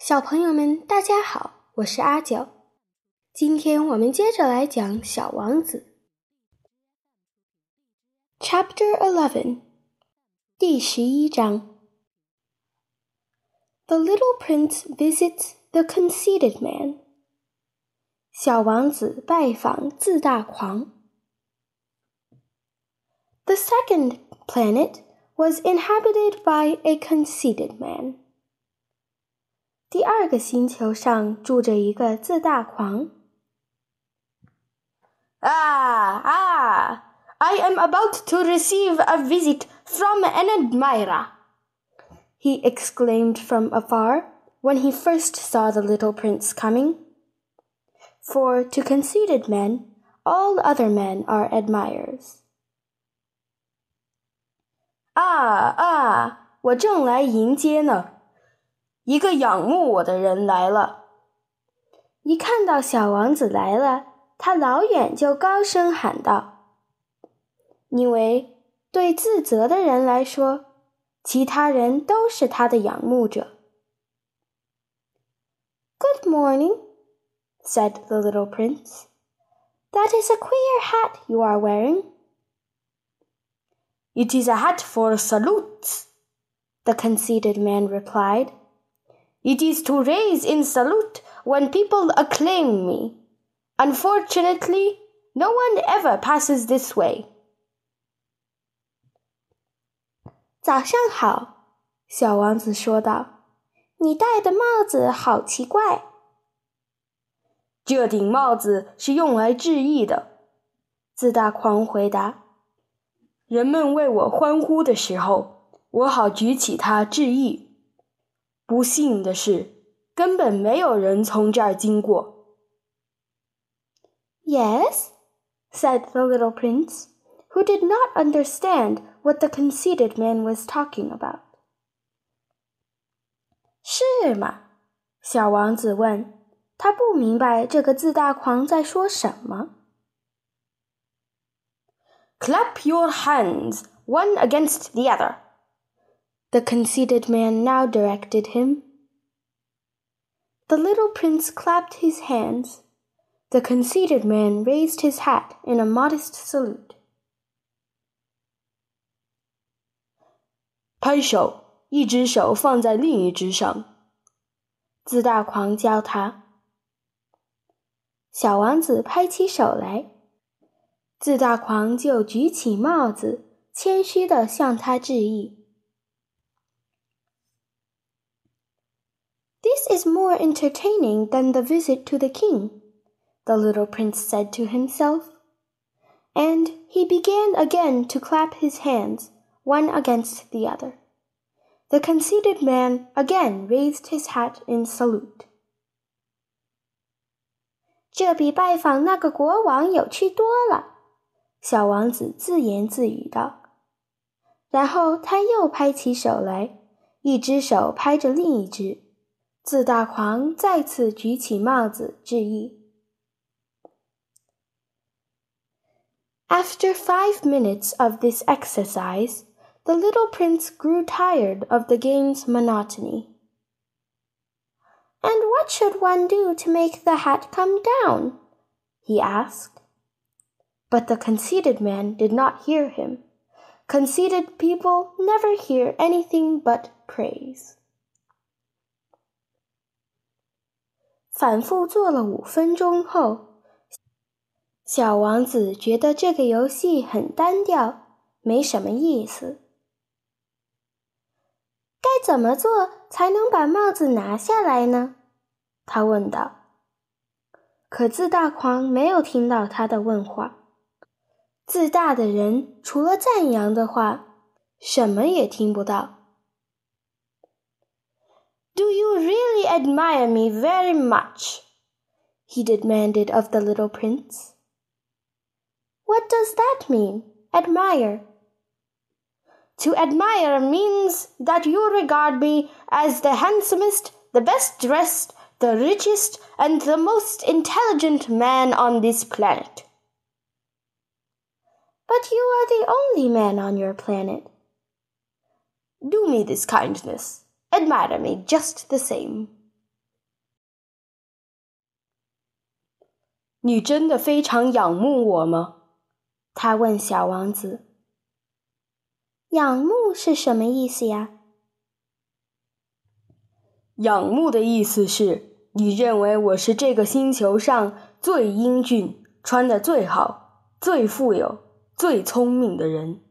小朋友们，大家好，我是阿九。今天我们接着来讲《小王子》Chapter Eleven，第十一章。The little prince visits the conceited man。小王子拜访自大狂。The second planet was inhabited by a conceited man. 第二个星球上住着一个自大狂。Ah, ah! I am about to receive a visit from an admirer, he exclaimed from afar when he first saw the little prince coming. For to conceited men, all other men are admirers. 啊啊！我正来迎接呢。 一个仰慕我的人来了。一看到小王子来了，他老远就高声喊道：“因为对自责的人来说，其他人都是他的仰慕者。” Good morning, said the little prince. That is a queer hat you are wearing. It is a hat for salutes, the conceited man replied. It is to raise in salute when people acclaim me. Unfortunately, no one ever passes this way. 早上好，小王子说道。你戴的帽子好奇怪。这顶帽子是用来致意的，自大狂回答。人们为我欢呼的时候，我好举起它致意。 不幸的是，根本没有人从这儿经过。Yes, said the little prince, who did not understand what the conceited man was talking about. 是吗？小王子问。他不明白这个自大狂在说什么。Clap your hands, one against the other the conceited man now directed him. The little prince clapped his hands. The conceited man raised his hat in a modest salute. 拍手，一只手放在另一只上。自大狂教他。小王子拍起手来，自大狂就举起帽子，谦虚地向他致意。 is more entertaining than the visit to the king, the little prince said to himself. And he began again to clap his hands, one against the other. The conceited man again raised his hat in salute. 这比拜访那个国王有趣多了，小王子自言自语道。然后他又拍起手来，一只手拍着另一只。 自大狂再次举起帽子致意。After five minutes of this exercise, the little prince grew tired of the game's monotony. And what should one do to make the hat come down? he asked. But the conceited man did not hear him. Conceited people never hear anything but praise. 反复做了五分钟后，小王子觉得这个游戏很单调，没什么意思。该怎么做才能把帽子拿下来呢？他问道。可自大狂没有听到他的问话。自大的人除了赞扬的话，什么也听不到。Do you really admire me very much? he demanded of the little prince. What does that mean, admire? To admire means that you regard me as the handsomest, the best dressed, the richest, and the most intelligent man on this planet. But you are the only man on your planet. Do me this kindness admire me just the same。你真的非常仰慕我吗？他问小王子。仰慕是什么意思呀？仰慕的意思是你认为我是这个星球上最英俊、穿的最好、最富有、最聪明的人。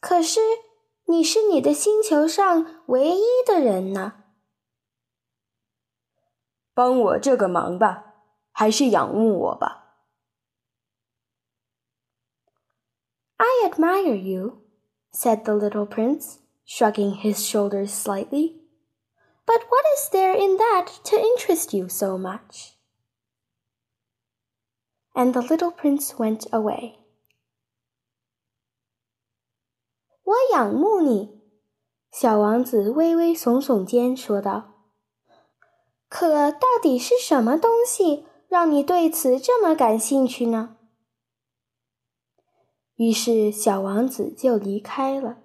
可是。你是你的星球上唯一的人呢。帮我这个忙吧，还是仰慕我吧。I admire you, said the little prince, shrugging his shoulders slightly. But what is there in that to interest you so much? And the little prince went away. 我仰慕你，小王子微微耸耸肩说道。可到底是什么东西让你对此这么感兴趣呢？于是小王子就离开了。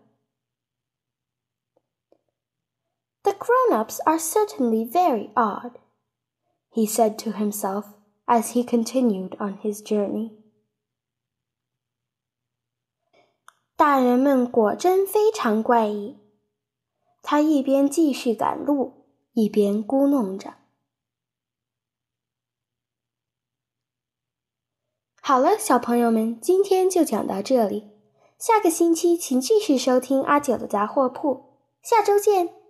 The grown-ups are certainly very odd, he said to himself as he continued on his journey. 大人们果真非常怪异。他一边继续赶路。一边咕哝着。好了，小朋友们，今天就讲到这里。下个星期请继续收听阿九的杂货铺。下周见。